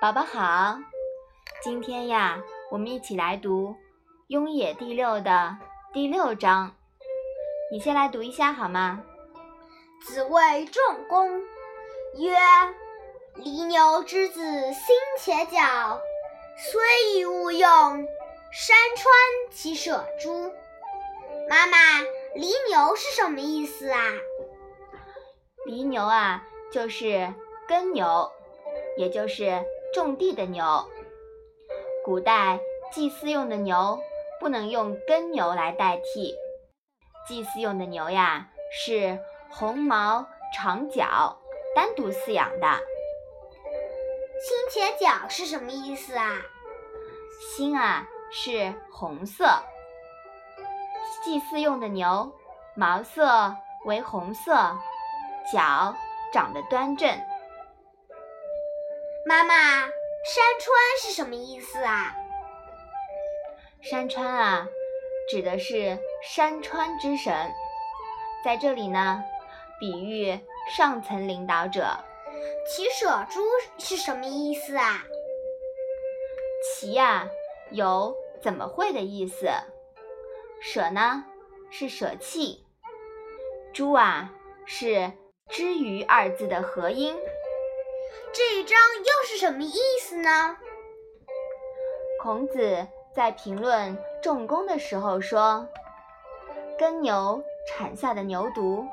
宝宝好，今天呀，我们一起来读《雍也》第六的第六章。你先来读一下好吗？子谓仲弓曰：“犁牛之子心且矫，虽以勿用，山川其舍诸？”妈妈，犁牛是什么意思啊？犁牛啊，就是耕牛，也就是种地的牛。古代祭祀用的牛不能用耕牛来代替，祭祀用的牛呀是红毛长角，单独饲养的。心且角是什么意思啊？心啊是红色，祭祀用的牛毛色为红色。角长得端正。妈妈，山川是什么意思啊？山川啊，指的是山川之神，在这里呢，比喻上层领导者。其舍诸是什么意思啊？其呀，有怎么会的意思。舍呢，是舍弃。诸啊，是。之于二字的合音，这一章又是什么意思呢？孔子在评论仲弓的时候说：“耕牛产下的牛犊，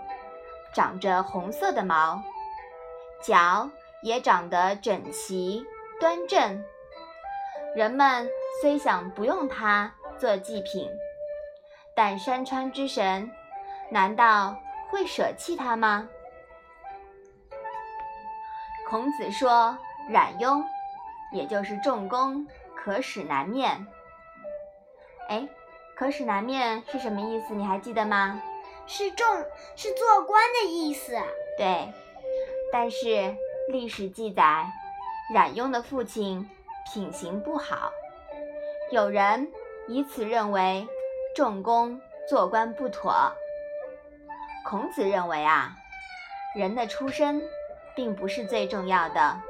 长着红色的毛，角也长得整齐端正。人们虽想不用它做祭品，但山川之神难道会舍弃它吗？”孔子说：“冉雍，也就是仲弓，可使难面。”哎，可使难面是什么意思？你还记得吗？是仲，是做官的意思。对，但是历史记载，冉雍的父亲品行不好，有人以此认为仲弓做官不妥。孔子认为啊，人的出身。并不是最重要的，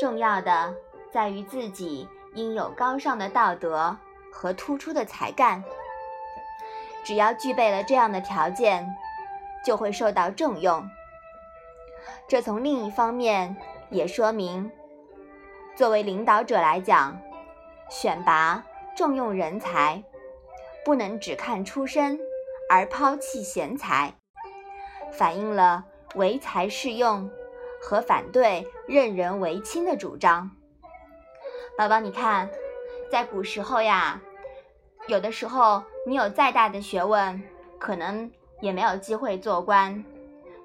重要的在于自己应有高尚的道德和突出的才干。只要具备了这样的条件，就会受到重用。这从另一方面也说明，作为领导者来讲，选拔重用人才，不能只看出身而抛弃贤才，反映了唯才是用。和反对任人唯亲的主张，宝宝，你看，在古时候呀，有的时候你有再大的学问，可能也没有机会做官，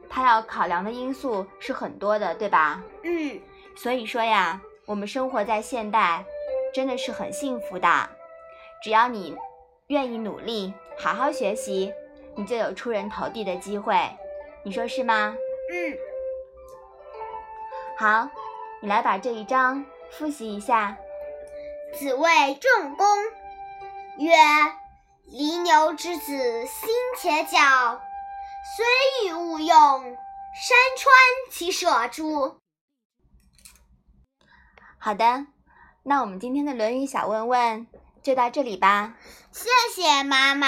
他要考量的因素是很多的，对吧？嗯。所以说呀，我们生活在现代，真的是很幸福的，只要你愿意努力，好好学习，你就有出人头地的机会，你说是吗？嗯。好，你来把这一章复习一下。子谓仲弓曰：“犁牛之子心且矫，虽欲勿用，山川其舍诸？”好的，那我们今天的《论语》小问问就到这里吧。谢谢妈妈。